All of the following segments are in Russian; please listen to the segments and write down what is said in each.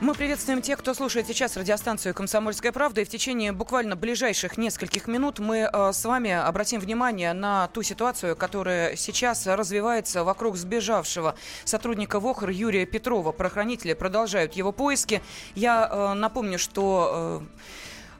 Мы приветствуем тех, кто слушает сейчас радиостанцию «Комсомольская правда». И в течение буквально ближайших нескольких минут мы э, с вами обратим внимание на ту ситуацию, которая сейчас развивается вокруг сбежавшего сотрудника ВОХР Юрия Петрова. Прохранители продолжают его поиски. Я э, напомню, что...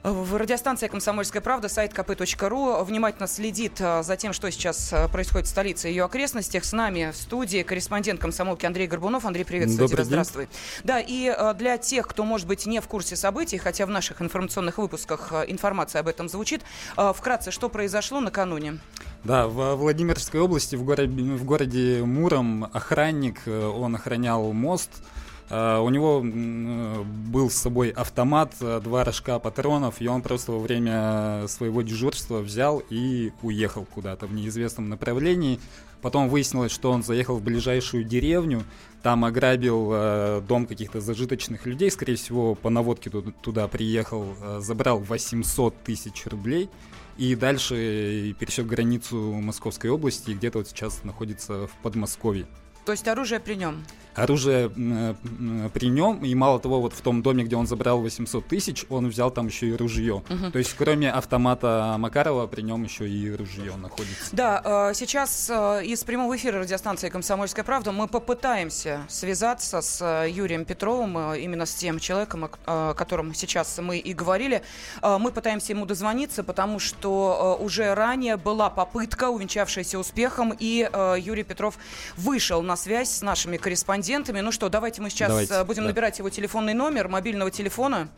Э, в радиостанции «Комсомольская правда», сайт kp.ru внимательно следит а, за тем, что сейчас происходит в столице и ее окрестностях. С нами в студии корреспондент комсомолки Андрей Горбунов. Андрей, приветствую Добрый тебя. Здравствуй. Да, и для тех, кто, может быть, не в курсе событий, хотя в наших информационных выпусках информация об этом звучит, вкратце, что произошло накануне? Да, в Владимирской области, в городе, в городе Муром, охранник, э, он охранял мост, Э, у него был с собой автомат, э, два рожка патронов, и он просто во время своего дежурства взял и уехал куда-то в неизвестном направлении. Потом выяснилось, что он заехал в ближайшую деревню, там ограбил э, дом каких-то зажиточных людей, скорее всего, по наводке туда, приехал, э, забрал 800 тысяч рублей и дальше пересек границу Московской области где-то вот сейчас находится в Подмосковье. То есть оружие при нем? оружие при нем, и мало того, вот в том доме, где он забрал 800 тысяч, он взял там еще и ружье. Угу. То есть кроме автомата Макарова при нем еще и ружье находится. Да, э, сейчас э, из прямого эфира радиостанции «Комсомольская правда» мы попытаемся связаться с э, Юрием Петровым, именно с тем человеком, о котором сейчас мы и говорили. Мы пытаемся ему дозвониться, потому что уже ранее была попытка, увенчавшаяся успехом, и Юрий Петров вышел на связь с нашими корреспондентами. Ну что, давайте мы сейчас давайте, э, будем да. набирать его телефонный номер мобильного телефона.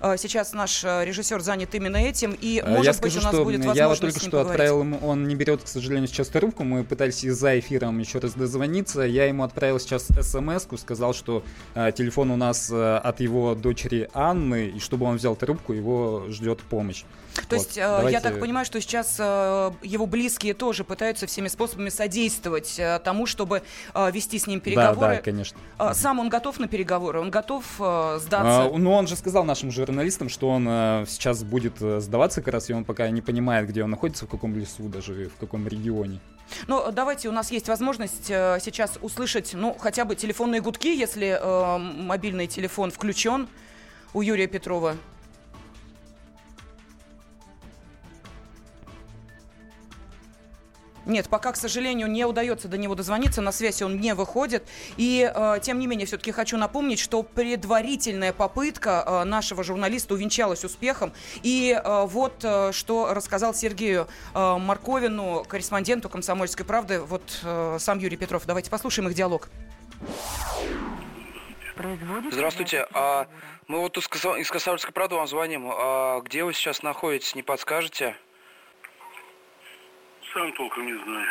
Э, сейчас наш э, режиссер занят именно этим, и, может я быть, скажу, у нас что будет возможность Я вот только что поговорить. отправил ему, он не берет, к сожалению, сейчас трубку, мы пытались за эфиром еще раз дозвониться, я ему отправил сейчас смс сказал, что э, телефон у нас э, от его дочери Анны, и чтобы он взял трубку, его ждет помощь. То вот, есть, давайте... я так понимаю, что сейчас э, его близкие тоже пытаются всеми способами содействовать э, тому, чтобы э, вести с ним переговоры. Да, да, конечно. Э, сам он готов на переговоры? Он готов э, сдаться? А, ну, он же сказал нашим журналистам, что он э, сейчас будет сдаваться как раз, и он пока не понимает, где он находится, в каком лесу, даже в каком регионе. Ну, давайте, у нас есть возможность э, сейчас услышать, ну, хотя бы телефонные гудки, если э, мобильный телефон включен у Юрия Петрова. Нет, пока, к сожалению, не удается до него дозвониться, на связь он не выходит. И, э, тем не менее, все-таки хочу напомнить, что предварительная попытка э, нашего журналиста увенчалась успехом. И э, вот э, что рассказал Сергею э, Марковину, корреспонденту «Комсомольской правды», вот э, сам Юрий Петров. Давайте послушаем их диалог. Здравствуйте. А, мы вот из «Комсомольской правды» вам звоним. А, где вы сейчас находитесь, не подскажете? Сам толком не знаю.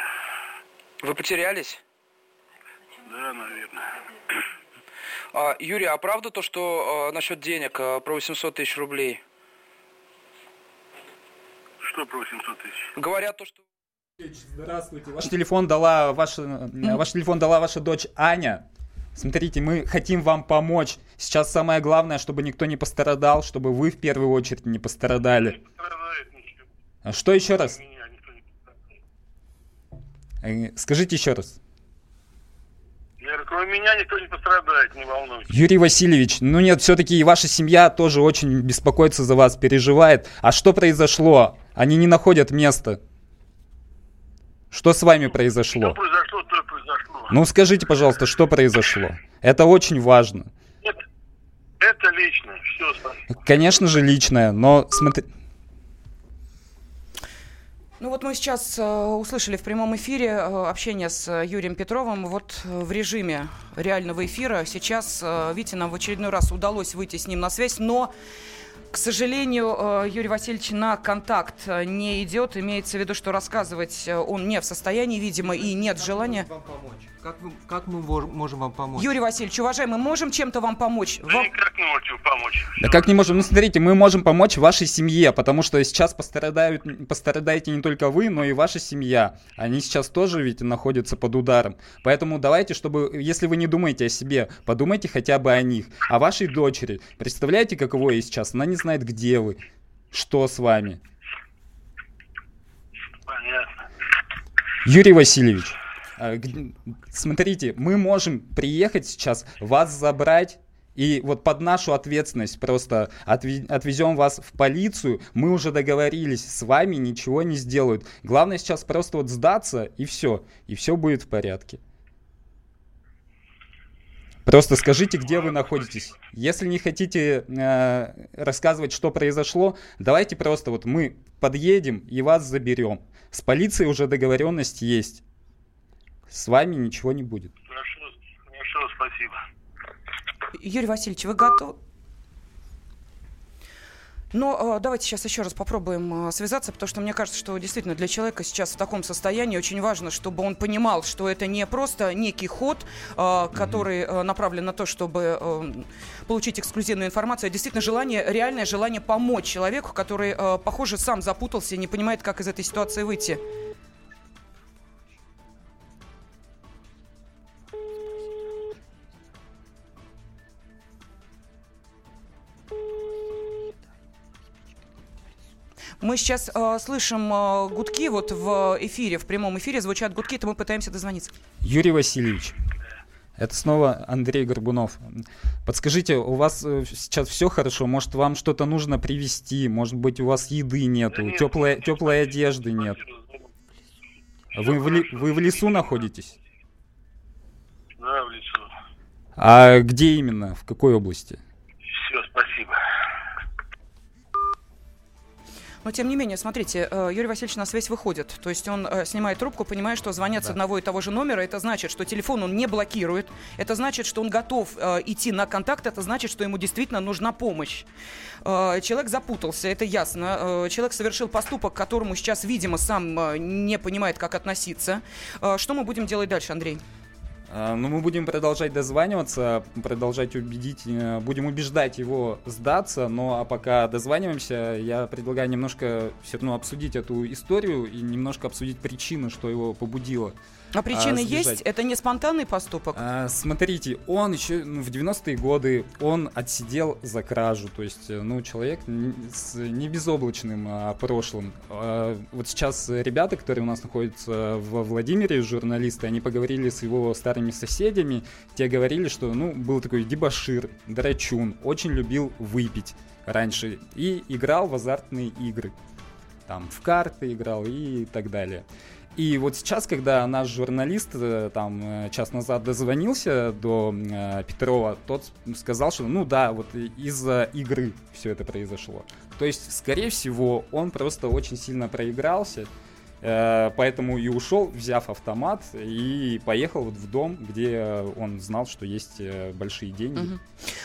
Вы потерялись? Да, наверное. А, Юрий, а правда то, что а, насчет денег, а, про 800 тысяч рублей? Что про 800 тысяч? Говорят то, что... Здравствуйте. Ваш телефон дала ваша, ваш телефон дала ваша дочь Аня. Смотрите, мы хотим вам помочь. Сейчас самое главное, чтобы никто не пострадал, чтобы вы в первую очередь не пострадали. Не А что еще раз? Меня. Э, скажите еще раз. Кроме меня никто не пострадает, не волнуйтесь. Юрий Васильевич, ну нет, все-таки и ваша семья тоже очень беспокоится за вас, переживает. А что произошло? Они не находят места. Что с вами произошло? Что произошло, то и произошло. Ну скажите, пожалуйста, что произошло? Это очень важно. Это, это личное, все. Конечно же личное, но смотри... Ну вот мы сейчас э, услышали в прямом эфире э, общение с э, Юрием Петровым. Вот в режиме реального эфира сейчас, видите, нам в очередной раз удалось выйти с ним на связь, но к сожалению, Юрий Васильевич на контакт не идет. Имеется в виду, что рассказывать он не в состоянии, видимо, и нет желания. Вам помочь? Как, вы, как мы можем вам помочь? Юрий Васильевич, уважаемый, можем чем-то вам помочь? Да вам... никак не можете помочь. Да как не можем? Ну, смотрите, мы можем помочь вашей семье, потому что сейчас пострадают, пострадаете не только вы, но и ваша семья. Они сейчас тоже ведь находятся под ударом. Поэтому давайте, чтобы, если вы не думаете о себе, подумайте хотя бы о них, о вашей дочери. Представляете, каково ей сейчас? Она не знает, где вы, что с вами. Понятно. Юрий Васильевич, смотрите, мы можем приехать сейчас, вас забрать И вот под нашу ответственность просто отвезем вас в полицию, мы уже договорились, с вами ничего не сделают. Главное сейчас просто вот сдаться и все, и все будет в порядке. Просто скажите, где вы находитесь. Если не хотите э, рассказывать, что произошло, давайте просто вот мы подъедем и вас заберем. С полицией уже договоренность есть. С вами ничего не будет. Хорошо, хорошо, спасибо. Юрий Васильевич, вы готовы? Но э, давайте сейчас еще раз попробуем э, связаться, потому что мне кажется, что действительно для человека сейчас в таком состоянии очень важно, чтобы он понимал, что это не просто некий ход, э, который э, направлен на то, чтобы э, получить эксклюзивную информацию, а действительно желание, реальное желание помочь человеку, который, э, похоже, сам запутался и не понимает, как из этой ситуации выйти. Мы сейчас э, слышим э, гудки вот в эфире, в прямом эфире звучат гудки, то мы пытаемся дозвониться. Юрий Васильевич. Это снова Андрей Горбунов. Подскажите, у вас э, сейчас все хорошо? Может, вам что-то нужно привезти? Может быть, у вас еды нету, да нет, теплой, теплой одежды нет? Вы в, ли, вы в лесу находитесь? Да, в лесу. А где именно? В какой области? Но тем не менее, смотрите, э, Юрий Васильевич на связь выходит. То есть он э, снимает трубку, понимая, что звонят да. с одного и того же номера. Это значит, что телефон он не блокирует. Это значит, что он готов э, идти на контакт. Это значит, что ему действительно нужна помощь. Человек запутался, это ясно. Человек совершил поступок, к которому сейчас, видимо, сам не понимает, как относиться. Что мы будем делать дальше, Андрей? А, ну, мы будем продолжать дозваниваться, продолжать убедить, э, будем убеждать его сдаться, но а пока дозваниваемся, я предлагаю немножко все равно обсудить эту историю и немножко обсудить причину, что его побудило а причины а, есть? Это не спонтанный поступок? А, смотрите, он еще ну, в 90-е годы он отсидел за кражу. То есть, э, ну, человек с не безоблачным а, прошлым. А, вот сейчас ребята, которые у нас находятся во Владимире, журналисты, они поговорили с его старыми соседями. Те говорили, что, ну, был такой дебашир, драчун, очень любил выпить раньше и играл в азартные игры. Там в карты играл и так далее. И вот сейчас, когда наш журналист э, там э, час назад дозвонился до э, Петрова, тот сказал, что ну да, вот из-за игры все это произошло. То есть, скорее всего, он просто очень сильно проигрался, поэтому и ушел, взяв автомат, и поехал вот в дом, где он знал, что есть э, большие деньги. Угу.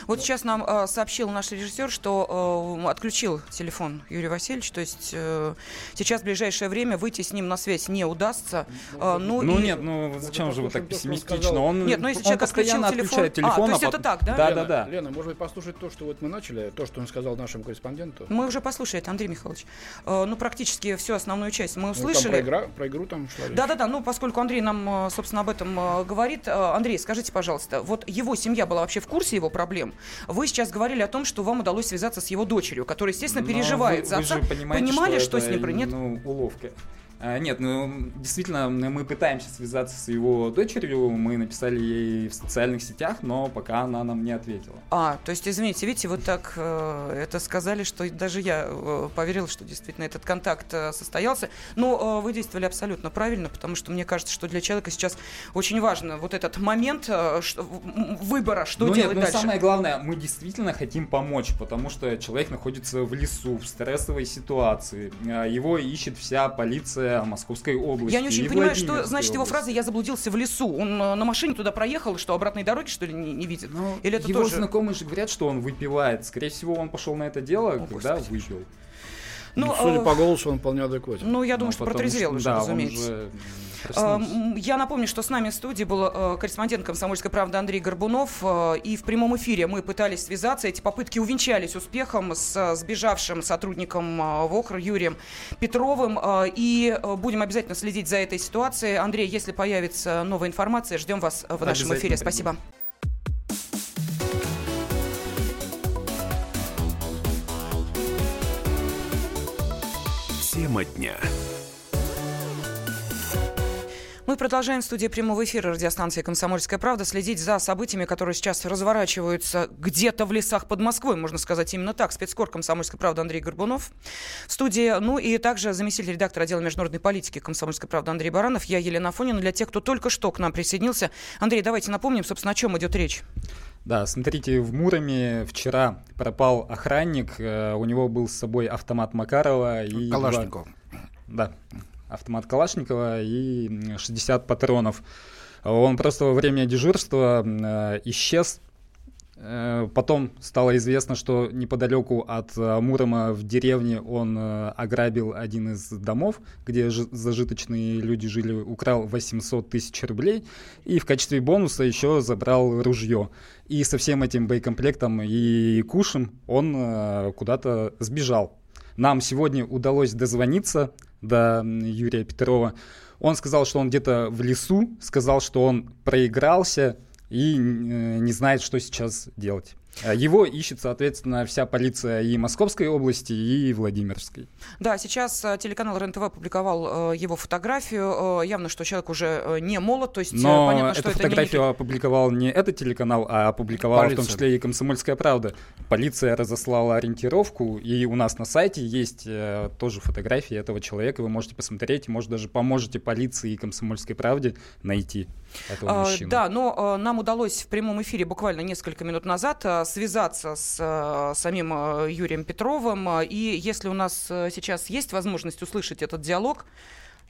Вот сейчас нам э, сообщил наш режиссер, что э, отключил телефон Юрий Васильевич, то есть э, сейчас в ближайшее время выйти с ним на связь не удастся. Э, ну, ну и... нет, ну зачем же вы так пессимистично? Он, нет, ну если человек отключил телефон... телефон... А, то есть а это так, да? Да, Лена, да, да. Лена, может быть, послушать то, что вот мы начали, то, что он сказал нашему корреспонденту? Мы уже послушали, это Андрей Михайлович. Э, ну, практически всю основную часть мы услышали. Ну, про, игра, про игру там шла Да-да-да, ну, поскольку Андрей нам, э, собственно, об этом э, говорит. Э, Андрей, скажите, пожалуйста, вот его семья была вообще в курсе его проблем? Вы сейчас говорили о том, что вам удалось связаться с его дочерью, которая, естественно, переживает вы, за отца. Вы же понимаете, Понимали, что, что это, с ним? Нет? Ну, уловка. А, нет, ну действительно мы пытаемся связаться с его дочерью, мы написали ей в социальных сетях, но пока она нам не ответила. А, то есть, извините, видите, вот так э, это сказали, что даже я э, поверил, что действительно этот контакт э, состоялся. Но э, вы действовали абсолютно правильно, потому что мне кажется, что для человека сейчас очень важно вот этот момент э, что, выбора, что ну, делать нет, дальше. Но самое главное, мы действительно хотим помочь, потому что человек находится в лесу, в стрессовой ситуации, э, его ищет вся полиция Московской области. Я не очень понимаю, что значит его фраза «я заблудился в лесу». Он э, на машине туда проехал, что обратной дороги, что ли, не, не видит? Но ну, Или это его тоже... знакомые же говорят, что он выпивает. Скорее всего, он пошел на это дело, О, когда Господи. выпил. Ну, ну, судя э... по голосу, он вполне адекватен. Ну, я думаю, ну, что протрезвел уже, да, разумеется. Уже я напомню, что с нами в студии был э, корреспондент «Комсомольской правды» Андрей Горбунов. Э, и в прямом эфире мы пытались связаться. Эти попытки увенчались успехом с сбежавшим сотрудником э, ВОХР Юрием Петровым. И будем обязательно следить за этой ситуацией. Андрей, если появится новая информация, ждем вас в нашем эфире. Спасибо. Тема дня. Мы продолжаем в студии прямого эфира радиостанции «Комсомольская правда» следить за событиями, которые сейчас разворачиваются где-то в лесах под Москвой, можно сказать именно так. Спецкор «Комсомольской правды» Андрей Горбунов в студии. Ну и также заместитель редактора отдела международной политики «Комсомольской правды» Андрей Баранов. Я Елена Афонина. Для тех, кто только что к нам присоединился. Андрей, давайте напомним, собственно, о чем идет речь. Да, смотрите, в Муроме вчера пропал охранник, э, у него был с собой автомат Макарова и... Калашников. Два... Да, автомат Калашникова и 60 патронов. Он просто во время дежурства э, исчез. Э, потом стало известно, что неподалеку от э, Мурома в деревне он ограбил один из домов, где зажиточные люди жили, украл 800 тысяч рублей и в качестве бонуса еще забрал ружье. И со всем этим боекомплектом и кушем он куда-то сбежал. Нам сегодня удалось дозвониться до Юрия Петрова. Он сказал, что он где-то в лесу, сказал, что он проигрался и э, не знает, что сейчас делать. Э, его ищет, соответственно, вся полиция и Московской области, и Владимирской. Да, сейчас э, телеканал РЕН-ТВ опубликовал э, его фотографию. Явно, что человек уже не молод, то есть Но понятно, эту что фотографию это не... опубликовал не этот телеканал, а опубликовала Полиция. в том числе и «Комсомольская правда». Полиция разослала ориентировку, и у нас на сайте есть тоже фотографии этого человека. Вы можете посмотреть, может, даже поможете полиции и «Комсомольской правде» найти этого А, мужчину. Да, но нам удалось в прямом эфире буквально несколько минут назад связаться с самим Юрием Петровым. И если у нас сейчас есть возможность услышать этот диалог,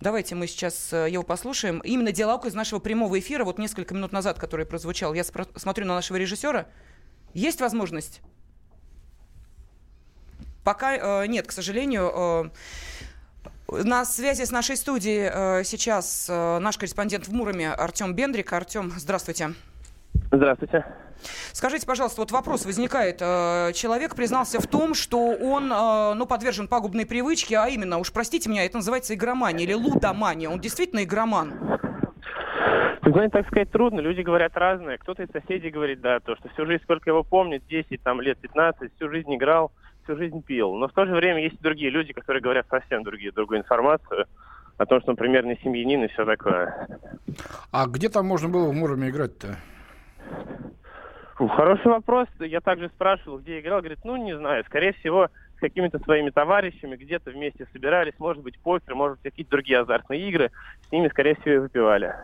Давайте мы сейчас его послушаем. Именно диалог из нашего прямого эфира, вот несколько минут назад, который прозвучал. Я смотрю на нашего режиссера. Есть возможность? Пока э, нет, к сожалению. Э, на связи с нашей студией э, сейчас э, наш корреспондент в Муроме Артем Бендрик. Артем, здравствуйте. Здравствуйте. Скажите, пожалуйста, вот вопрос возникает. Э, человек признался в том, что он ну, подвержен пагубной привычке, а именно, уж простите меня, это называется игромания или лудомания. Он действительно игроман? Вы знаете, так сказать, трудно. Люди говорят разное. Кто-то из соседей говорит, да, то, что всю жизнь, сколько его помнит, 10 там, лет, 15, всю жизнь играл, всю жизнь пил. Но в то же время есть и другие люди, которые говорят совсем другие, другую информацию о том, что он примерно семьянин и все такое. А где там можно было в Муроме играть-то? Фу, Хороший вопрос. Я также спрашивал, где играл. Говорит, ну, не знаю. Скорее всего, с какими-то своими товарищами где-то вместе собирались. Может быть, покер, может быть, какие-то другие азартные игры. С ними, скорее всего, и выпивали.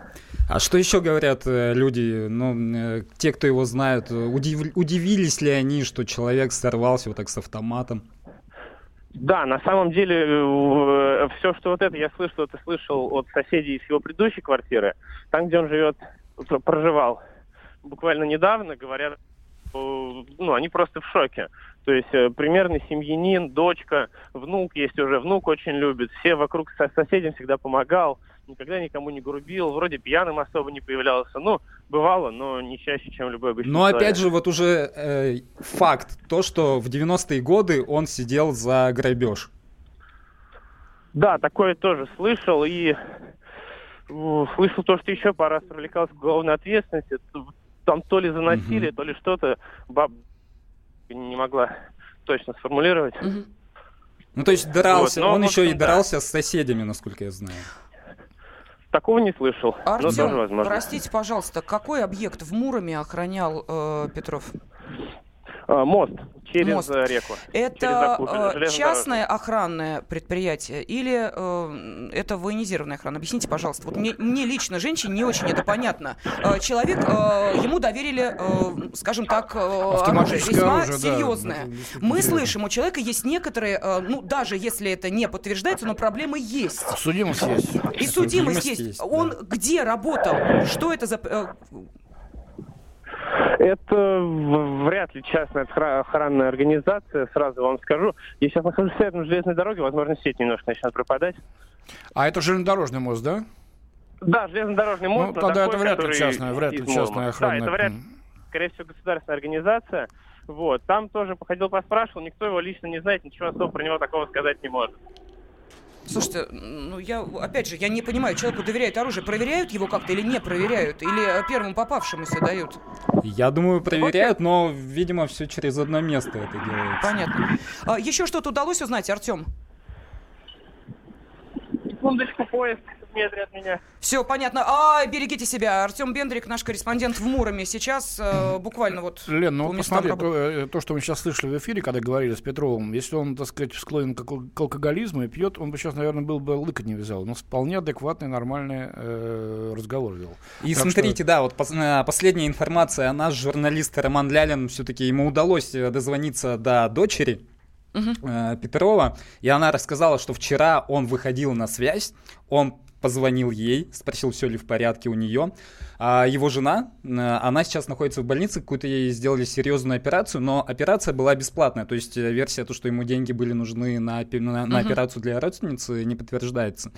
А что еще говорят э, люди, ну, э, те, кто его знают, э, удив- удивились ли они, что человек сорвался вот так с автоматом? Да, на самом деле, все, что вот это я слышал, это слышал от соседей из его предыдущей квартиры. Там, где он живет, пр- проживал буквально недавно, говорят, э, ну, они просто в шоке. То есть э, примерно семьянин, дочка, внук есть уже, внук очень любит. Все вокруг со соседям всегда помогал, никогда никому не грубил, вроде пьяным особо не появлялся. Ну, бывало, но не чаще, чем любой обычный Но человек. опять же, вот уже э, факт, то, что в 90-е годы он сидел за грабеж. Да, такое тоже слышал и слышал то, что еще пара раз привлекался к уголовной ответственности. Там то ли за насилие, то ли что-то. Баб не могла точно сформулировать. Мгм. Ну, то есть дрался, Вот, он в еще и общем, да. дрался с соседями, насколько я знаю. Такого не слышал. но тоже Артем, возможно. простите, пожалуйста, какой объект в Муроме охранял э, Петров? А, мост через Мост. э, реку. Через Это Аку- э, частное охранное предприятие или э, это военизированная охрана? Объясните, пожалуйста. Вот мне, мне лично, женщине, не очень это понятно. Э, человек, э, ему доверили, э, скажем так, э, оружие, весьма оружие, да. серьезное. Действительно Мы слышим, у человека есть некоторые, э, ну даже если это не подтверждается, но проблемы есть. Судимость есть. И судимость Судимость есть. есть, Он где работал? Что это за... Это вряд ли частная охра- охранная организация, сразу вам скажу. Я сейчас нахожусь рядом с железной дорогой, возможно, сеть немножко начнет пропадать. А это железнодорожный мост, да? Да, железнодорожный мост. Ну, но тогда такой, это вряд ли частная, вряд ли частная Да, охранная. это вряд ли, скорее всего, государственная организация. Вот, там тоже походил, поспрашивал, никто его лично не знает, ничего особо про него такого сказать не может. Слушайте, ну я, опять же, я не понимаю, человеку доверяют оружие, проверяют его как-то или не проверяют? Или э, первому попавшемуся дают? Я думаю, проверяют, но, видимо, все через одно место это делается. Понятно. А, еще что-то удалось узнать, Артем? Секундочку, поезд метре от меня. Все понятно. А, берегите себя. Артем Бендрик, наш корреспондент в Муроме. Сейчас э, буквально вот Лен, ну посмотри, работы. то, э, то, что мы сейчас слышали в эфире, когда говорили с Петровым, если он, так сказать, склонен к, к алкоголизму и пьет, он бы сейчас, наверное, был бы лыка не вязал. Но вполне адекватный, нормальный э, разговор вел. И Так смотрите, да, вот пос- э, последняя информация. Наш журналист Роман Лялин, все-таки ему удалось э, дозвониться до дочери э, Петрова, и она рассказала, что вчера он выходил на связь, он позвонил ей, спросил, все ли в порядке у нее. А его жена, она сейчас находится в больнице, какую-то ей сделали серьезную операцию, но операция была бесплатная, то есть э, версия, то, что ему деньги были нужны на, на- на операцию для родственницы, не подтверждается.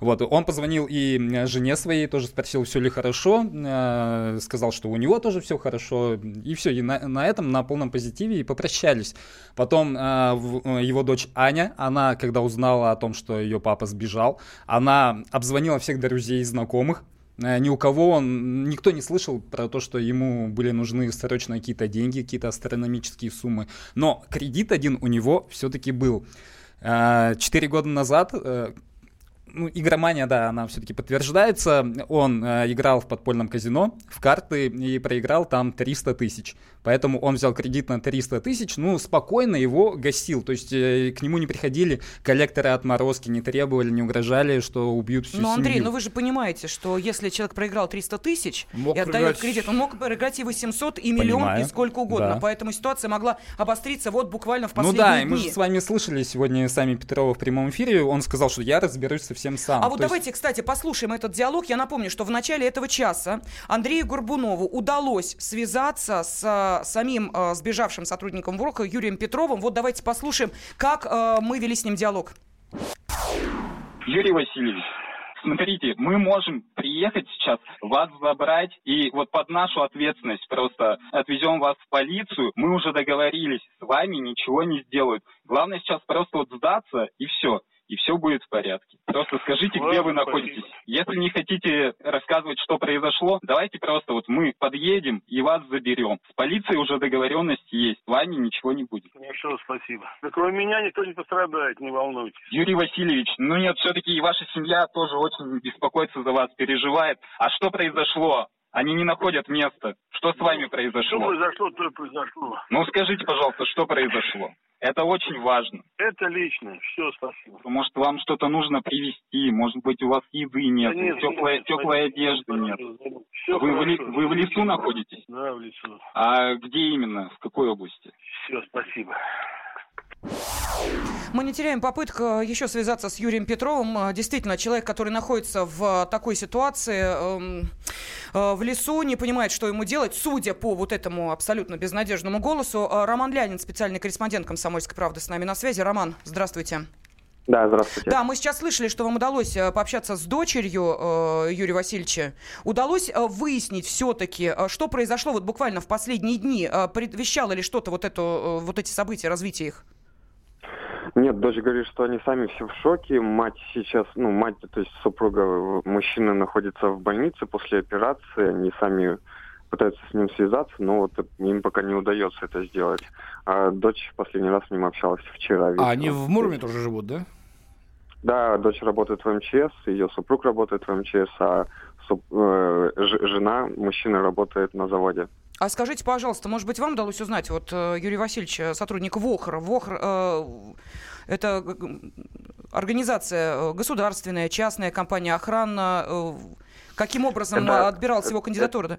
Вот, он позвонил и жене своей, тоже спросил, все ли хорошо, э, сказал, что у него тоже все хорошо, и все, и на, на этом, на полном позитиве и попрощались. Потом в- э, его дочь Аня, она, когда узнала о том, что ее папа сбежал, она обзвонила всех друзей и знакомых, Э, Ни у кого он, никто не слышал про то, что ему были нужны срочно какие-то деньги, какие-то астрономические суммы. Но кредит один у него все-таки был. Э, Четыре года назад, э, ну, игромания, да, она все-таки подтверждается. Он э, играл в подпольном казино, в карты и проиграл там 300 тысяч. Поэтому он взял кредит на 300 тысяч, ну, спокойно его гасил. То есть э, к нему не приходили коллекторы отморозки, не требовали, не угрожали, что убьют всю Ну, Андрей, семью. ну вы же понимаете, что если человек проиграл 300 тысяч Мог и отдает проиграть- кредит, он мог проиграть и 800, и миллион, Понимаю, и сколько угодно. да. Поэтому ситуация могла обостриться вот буквально в Ну последние да, и дни. мы же с вами слышали сегодня сами Петрова в прямом эфире. Он сказал, что я разберусь со всем сам. А вот То есть- давайте, кстати, послушаем этот диалог. Я напомню, что в начале этого часа Андрею Горбунову удалось связаться с а, самим а, сбежавшим сотрудником ВОКа Юрием Петровым. Вот давайте послушаем, как а, мы вели с ним диалог. Юрий Васильевич, смотрите, мы можем приехать сейчас, вас забрать и вот под нашу ответственность просто отвезем вас в полицию. Мы уже договорились, с вами ничего не сделают. Главное сейчас просто вот сдаться и все. И все будет в порядке. Просто скажите, где вы Ладно, находитесь. спасибо. Если не хотите рассказывать, что произошло, давайте просто вот мы подъедем и вас заберем. С полицией уже договоренность есть, с вами ничего не будет. Хорошо, спасибо. Да кроме меня никто не пострадает, не волнуйтесь. Юрий Васильевич, ну нет, все-таки и ваша семья тоже очень беспокоится за вас, переживает. А что произошло? Они не находят места. Что с вами Что произошло? произошло, то и произошло. Ну скажите, пожалуйста, что произошло? Это очень важно. Это лично. Все, спасибо. Может, вам что-то нужно привезти, может быть, у вас еды нет, Да нет, теплой, нет, теплой одежды нет. Все Вы в, ли- вы в лесу находитесь? Да, в лесу. А где именно? В какой области? Все, спасибо. Мы не теряем попыток э, еще связаться с Юрием Петровым. Э, Действительно, человек, который находится в э, такой ситуации, эм, в лесу, не понимает, что ему делать, судя по вот этому абсолютно безнадежному голосу. Роман Лянин, специальный корреспондент «Комсомольской правды» с нами на связи. Роман, здравствуйте. Да, здравствуйте. Да, мы сейчас слышали, что вам удалось пообщаться с дочерью э, Юрия Васильевича. Удалось выяснить все-таки, что произошло вот буквально в последние дни? Предвещало ли что-то вот, это, вот эти события, развитие их? Нет, дочь говорит, что они сами все в шоке. Мать сейчас, ну, мать, то есть супруга мужчины находится в больнице после операции. Они сами пытаются с ним связаться, но вот им пока не удается это сделать. А дочь в последний раз с ним общалась вчера. А вечером. они в Муроме тоже живут, да? Да, дочь работает в МЧС, ее супруг работает в МЧС, а суп- э, жена, мужчина работает на заводе. А скажите, пожалуйста, может быть, вам удалось узнать, вот э, Юрий Васильевич, э, сотрудник ВОХРа, ВОХР э, это э, организация государственная, частная компания, охрана, э, каким образом Это- отбиралась его кандидатура? да?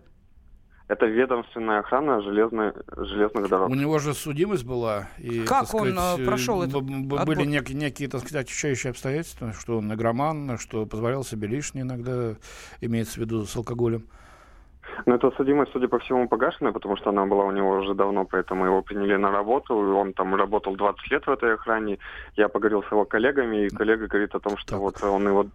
Это ведомственная охрана железной, железных дорог. У него же судимость была. И, Как он, сказать, прошел отбор? Были некие, некие, так сказать, отягчающие обстоятельства, что он игроман, что позволял себе лишнее иногда, имеется в виду с алкоголем. Но эта судимость, судя по всему, погашенная, потому что она была у него уже давно, поэтому его приняли на работу. и Он там работал 20 лет в этой охране. Я поговорил с его коллегами, и коллега говорит о том, что Так. вот он его...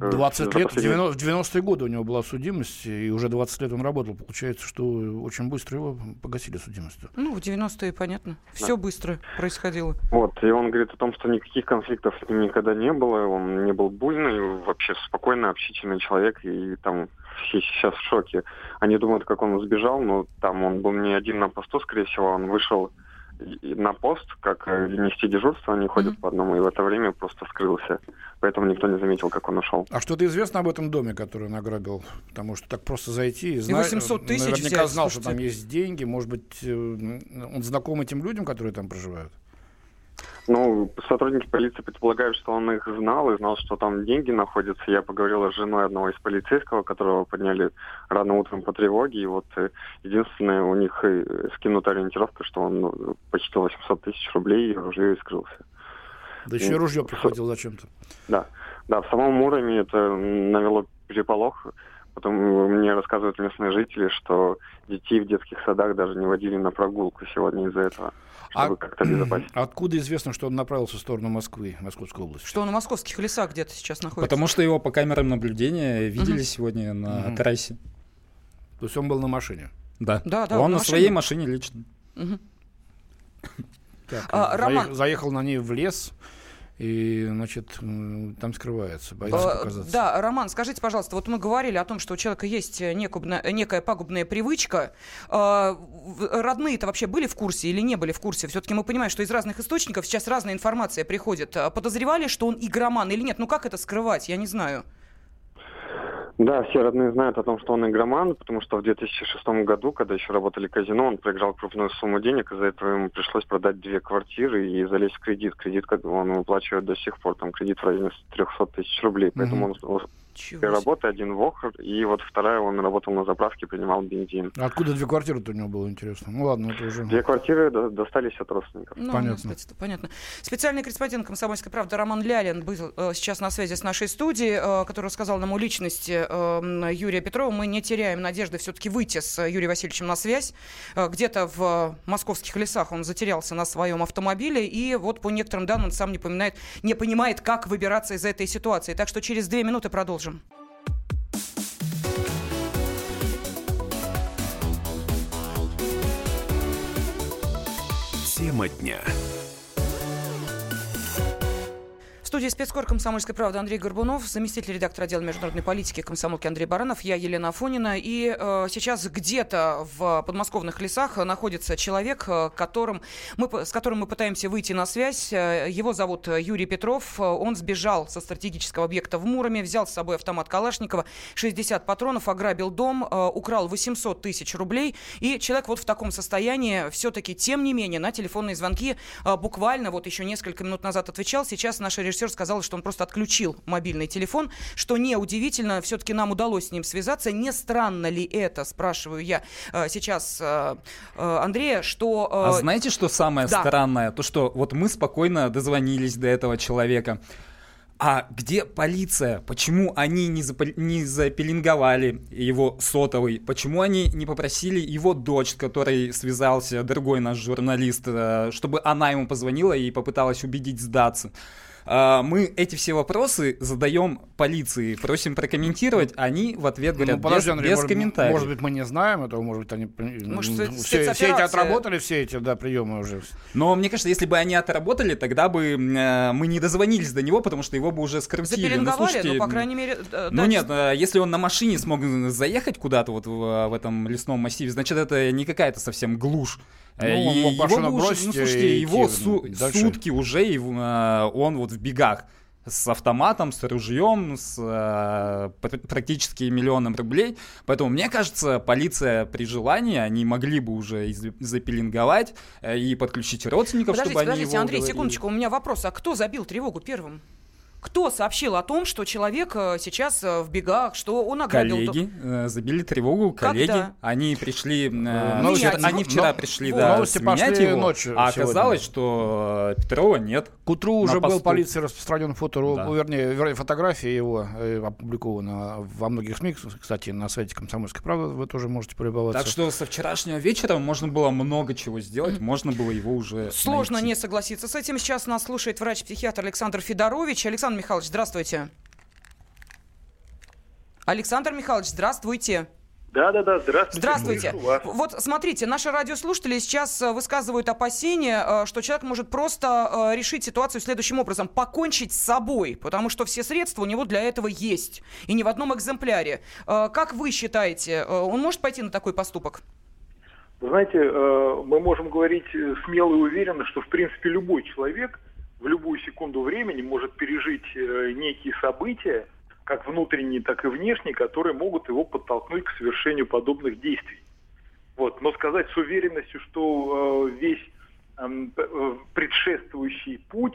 э, 20 за лет, в последние- 90 в 90-е годы у него была судимость, и уже 20 лет он работал. Получается, что очень быстро его погасили судимость. Ну, в 90-е, понятно. Все быстро происходило. Вот, и он говорит о том, что никаких конфликтов с ним никогда не было, он не был буйный, вообще спокойно общительный человек, и там все сейчас в шоке. Они думают, как он сбежал, но там он был не один на посту, скорее всего, он вышел на пост, как э, нести дежурство, они ходят по одному, и в это время просто скрылся. Поэтому никто не заметил, как он ушел. А что-то известно об этом доме, который он ограбил? Потому что так просто зайти и знать... 800 тысяч Наверняка взять, знал, что слушайте. там есть деньги. Может быть, э, он знаком этим людям, которые там проживают? Ну, сотрудники полиции предполагают, что он их знал и знал, что там деньги находятся. Я поговорила с женой одного из полицейского, которого подняли рано утром по тревоге. И вот э, единственное, у них э, скинута ориентировка, что он ну, почти 800 тысяч рублей и ружье и скрылся. Да еще и ружье прихватил зачем-то. Да, да, в самом Муроме это навело переполох. Потом мне рассказывают местные жители, что детей в детских садах даже не водили на прогулку сегодня из-за этого, чтобы А- как-то обезопасить. Откуда известно, что он направился в сторону Москвы, Московской области? Что он в московских лесах где-то сейчас находится. Потому что его по камерам наблюдения видели сегодня на Мгм. трассе. То есть он был на машине. Да. Да, да, он на на своей машине. лично. Мгм. Так, А, заех- Роман- Заехал на ней в лес и, значит, там скрывается, боится Э, показаться. Да, Роман, скажите, пожалуйста, вот мы говорили о том, что у человека есть э, некубна- некая пагубная привычка. Э, в- Родные-то вообще были в курсе или не были в курсе? Все-таки мы понимаем, что из разных источников сейчас разная информация приходит. А Подозревали, что он игроман или нет? Ну как это скрывать? Я не знаю. Да, все родные знают о том, что он игроман, потому что в 2006 году, когда еще работали казино, он проиграл крупную сумму денег, из-за этого ему пришлось продать две квартиры и залезть в кредит. Кредит как он выплачивает до сих пор, там кредит в районе 300 тысяч рублей, поэтому он Чего две себе. работы, один в Охр, и вот вторая он работал на заправке, принимал бензин. А Откуда две квартиры-то у него было интересно? Ну ладно, это уже... Две квартиры до- достались от родственников. Ну, Понятно. кстати, понятно. Специальный корреспондент «Комсомольской правды» Роман Лялин был э, сейчас на связи с нашей студией, э, который рассказал нам о личности э, Юрия Петрова. Мы не теряем надежды все-таки выйти с э, Юрием Васильевичем на связь. Э, где-то в э, московских лесах он затерялся на своем автомобиле, и вот по некоторым данным он сам не, понимает, не понимает, как выбираться из этой ситуации. Так что через две минуты продолжим. Тема дня. В студии спецкор «Комсомольской правды» Андрей Горбунов, заместитель редактора отдела международной политики комсомолки Андрей Баранов, я Елена Афонина. И э, сейчас где-то в подмосковных лесах находится человек, э, которым мы, с которым мы пытаемся выйти на связь. Э, Его зовут Юрий Петров. Э, Он сбежал со стратегического объекта в Муроме, взял с собой автомат Калашникова, 60 патронов, ограбил дом, э, украл 800 тысяч рублей. И человек вот в таком состоянии все-таки, тем не менее, на телефонные звонки э, буквально вот еще несколько минут назад отвечал. Сейчас наша режиссер сказала, что он просто отключил мобильный телефон, что неудивительно, все-таки нам удалось с ним связаться. Не странно ли это, спрашиваю я э, сейчас э, э, Андрея, что... А знаете, что самое да. странное? То, что вот мы спокойно дозвонились до этого человека. А где полиция? Почему они не, запол- не запеленговали его сотовый? Почему они не попросили его дочь, с которой связался другой наш журналист, чтобы она ему позвонила и попыталась убедить сдаться? А, Мы эти все вопросы задаем полиции, просим прокомментировать, они в ответ говорят ну, подожди, без, Андрей, без может, комментариев. может быть, мы не знаем этого, может быть, они Может, все, все эти отработали, все эти да, приемы уже. Но мне кажется, если бы они отработали, тогда бы э, мы не дозвонились до него, потому что его бы уже скрутили. Ну, слушайте, ну, по крайней мере... э, Ну нет, э, если он на машине смог заехать куда-то вот в, в этом лесном массиве, значит это не какая-то совсем глушь. Э, Ну, он и его бросить ну слушайте, его су- ну, дальше. сутки уже и, э, он вот в бегах с автоматом, с ружьем, с э, пр- практически миллионом рублей. Поэтому, мне кажется, полиция при желании, они могли бы уже запеленговать э, и подключить родственников, Подождите, чтобы они подождите, его Андрей, уговорили. секундочку, у меня вопрос. А кто забил тревогу первым? Кто сообщил о том, что человек э, сейчас э, в бегах, что он ограбил... Коллеги э, забили тревогу, коллеги, Когда? они пришли, э, новости- вчера- они но- вчера пришли, вот, да, новости сменять пошли его, ночью а сегодня. оказалось, что Петрова нет. К утру уже был полиции распространен фото, Да. ну, вернее, вернее, фотография его э, опубликована во многих СМИ, кстати, на сайте «Комсомольской правды» вы тоже можете полюбоваться. Так что со вчерашнего вечера можно было много чего сделать, можно было его уже Сложно найти. не согласиться с этим. Сейчас нас слушает врач-психиатр Александр Федорович. Александр Михайлович, здравствуйте. Александр Михайлович, здравствуйте. Да, да, да, здравствуйте. Здравствуйте. Вот смотрите, наши радиослушатели сейчас э, высказывают опасения, э, что человек может просто э, решить ситуацию следующим образом. Покончить с собой, потому что все средства у него для этого есть. И не в одном экземпляре. Как вы считаете, он может пойти на такой поступок? Вы знаете, мы можем говорить смело и уверенно, что, в принципе, любой человек в любую секунду времени может пережить э, некие события, как внутренние, так и внешние, которые могут его подтолкнуть к совершению подобных действий. Вот. Но сказать с уверенностью, что весь эм, предшествующий путь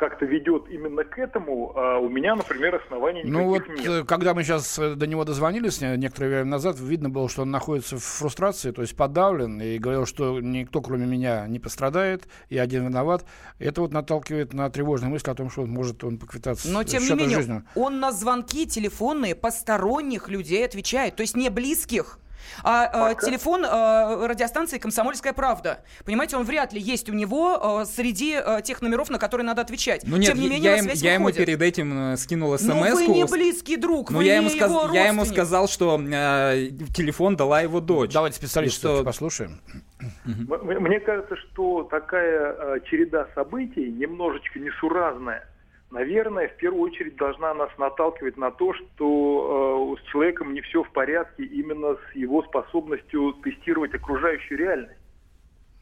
как-то ведет именно к этому, а у меня, например, оснований никаких ну вот, нет. Э, когда мы сейчас э, до него дозвонились некоторое время назад, видно было, что он находится в фрустрации, то есть подавлен, и говорил, что никто, кроме меня, не пострадает, и один виноват. Это вот наталкивает на тревожную мысль о том, что он может он поквитаться Но, тем не менее, жизнью. он на звонки телефонные посторонних людей отвечает, то есть не близких. А, а телефон а, радиостанции «Комсомольская правда». Понимаете, он вряд ли есть у него а, среди а, тех номеров, на которые надо отвечать. Ну нет, Тем не менее, я, им, я ему перед этим э, скинул смс Но вы не близкий друг, Но вы я не ему, сказ... его я ему сказал, что э, телефон дала его дочь. Давайте специалиста что... послушаем. Мне кажется, что такая э, череда событий немножечко несуразная наверное, в первую очередь должна нас наталкивать на то, что э, с человеком не все в порядке именно с его способностью тестировать окружающую реальность.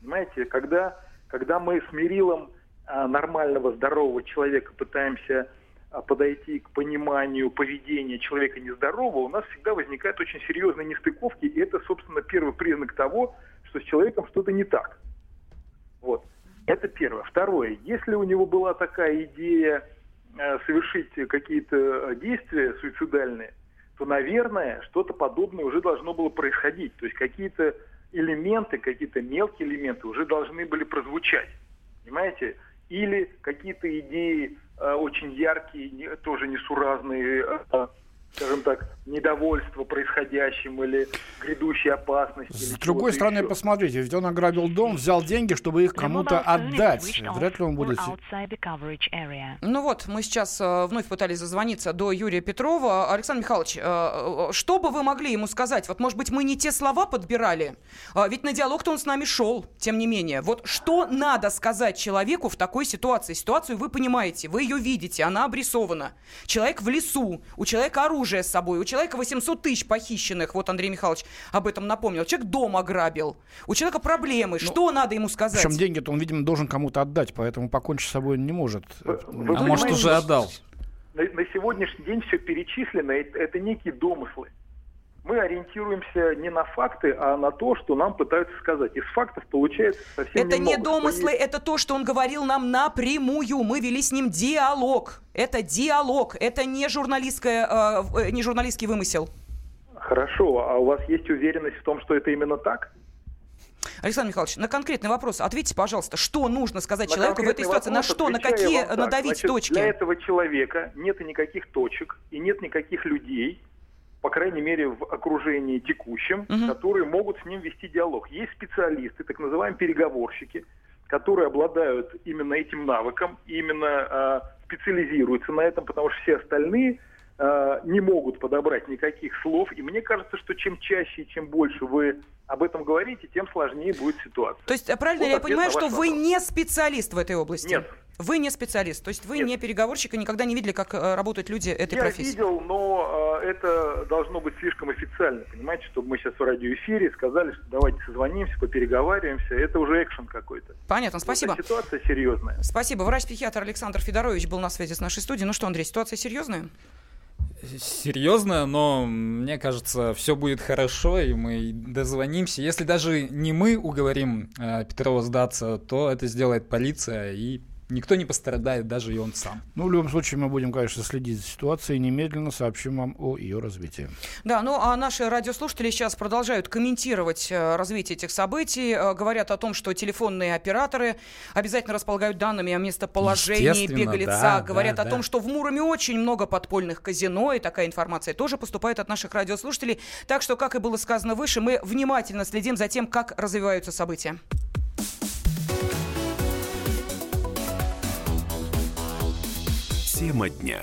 Понимаете, когда, когда мы с мерилом э, нормального, здорового человека пытаемся э, подойти к пониманию поведения человека нездорового, у нас всегда возникают очень серьезные нестыковки, и это, собственно, первый признак того, что с человеком что-то не так. Вот. Это первое. Второе. Если у него была такая идея совершить какие-то э, действия суицидальные, то, наверное, что-то подобное уже должно было происходить. То есть какие-то элементы, какие-то мелкие элементы уже должны были прозвучать. Понимаете? Или какие-то идеи э, очень яркие, не, тоже несуразные, э, скажем так, недовольство происходящим или грядущей опасности. С другой стороны, еще. посмотрите, ведь он ограбил дом, взял деньги, чтобы их кому-то отдать. Вряд ли он будет... Ну вот, мы сейчас э, вновь пытались зазвониться до Юрия Петрова. Александр Михайлович, э, э, что бы вы могли ему сказать? Вот, может быть, мы не те слова подбирали? Э, ведь на диалог-то он с нами шел, тем не менее. Вот что надо сказать человеку в такой ситуации? Ситуацию вы понимаете, вы ее видите, она обрисована. Человек в лесу, у человека оружие оружие с собой. У человека 800 тысяч похищенных, вот Андрей Михайлович об этом напомнил. Человек дом ограбил. У человека проблемы. Ну, Что надо ему сказать? Причем деньги-то он, видимо, должен кому-то отдать, поэтому покончить с собой не может. Вы, вы а может, уже отдал? На, на сегодняшний день все перечислено, это, это некие домыслы мы ориентируемся не на факты, а на то, что нам пытаются сказать. Из фактов получается совсем Это немного, не домыслы, есть... это то, что он говорил нам напрямую. Мы вели с ним диалог. Это диалог, это не, журналистская, э, не журналистский вымысел. Хорошо, а у вас есть уверенность в том, что это именно так? Александр Михайлович, на конкретный вопрос ответьте, пожалуйста, что нужно сказать на человеку в этой ситуации, на что, на какие надавить Значит, точки? Для этого человека нет никаких точек и нет никаких людей, по крайней мере, в окружении текущем, угу. которые могут с ним вести диалог. Есть специалисты, так называемые переговорщики, которые обладают именно этим навыком, именно э, специализируются на этом, потому что все остальные э, не могут подобрать никаких слов. И мне кажется, что чем чаще и чем больше вы об этом говорите, тем сложнее будет ситуация. То есть правильно вот я понимаю, что вы не специалист в этой области? Нет. Вы не специалист, то есть вы Нет. не переговорщик и никогда не видели, как э, работают люди этой я профессии? Я видел, но э, это должно быть слишком официально, понимаете, чтобы мы сейчас в радиоэфире сказали, что давайте созвонимся, попереговариваемся, это уже экшен какой-то. Понятно, спасибо. Вот ситуация серьезная. Спасибо. Врач-психиатр Александр Федорович был на связи с нашей студией. Ну что, Андрей, ситуация серьезная? Серьезно, но мне кажется, все будет хорошо, и мы дозвонимся. Если даже не мы уговорим э, Петрова сдаться, то это сделает полиция, и Никто не пострадает, даже и он сам. Ну, в любом случае, мы будем, конечно, следить за ситуацией и немедленно сообщим вам о ее развитии. Да, ну а наши радиослушатели сейчас продолжают комментировать э, развитие этих событий. Э, говорят о том, что телефонные операторы обязательно располагают данными о местоположении беглеца. Да, говорят да, о да. том, что в Муроме очень много подпольных казино, и такая информация тоже поступает от наших радиослушателей. Так что, как и было сказано выше, мы внимательно следим за тем, как развиваются события. Тема дня.